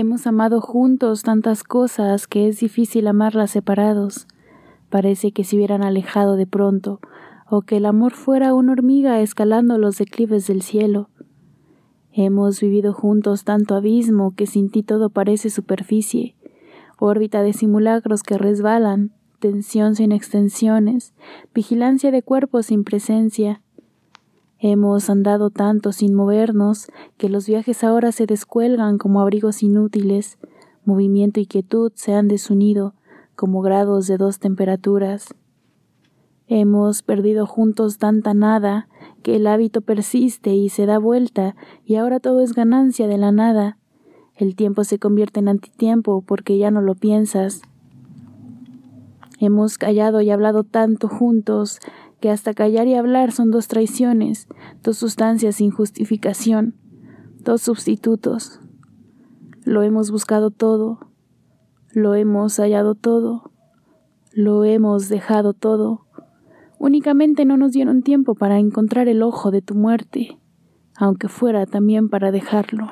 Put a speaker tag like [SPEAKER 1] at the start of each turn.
[SPEAKER 1] Hemos amado juntos tantas cosas que es difícil amarlas separados. Parece que se hubieran alejado de pronto, o que el amor fuera una hormiga escalando los declives del cielo. Hemos vivido juntos tanto abismo que sin ti todo parece superficie, órbita de simulacros que resbalan, tensión sin extensiones, vigilancia de cuerpos sin presencia. Hemos andado tanto sin movernos que los viajes ahora se descuelgan como abrigos inútiles, movimiento y quietud se han desunido como grados de dos temperaturas. Hemos perdido juntos tanta nada que el hábito persiste y se da vuelta y ahora todo es ganancia de la nada. El tiempo se convierte en antitiempo porque ya no lo piensas. Hemos callado y hablado tanto juntos que hasta callar y hablar son dos traiciones, dos sustancias sin justificación, dos sustitutos. Lo hemos buscado todo, lo hemos hallado todo, lo hemos dejado todo. Únicamente no nos dieron tiempo para encontrar el ojo de tu muerte, aunque fuera también para dejarlo.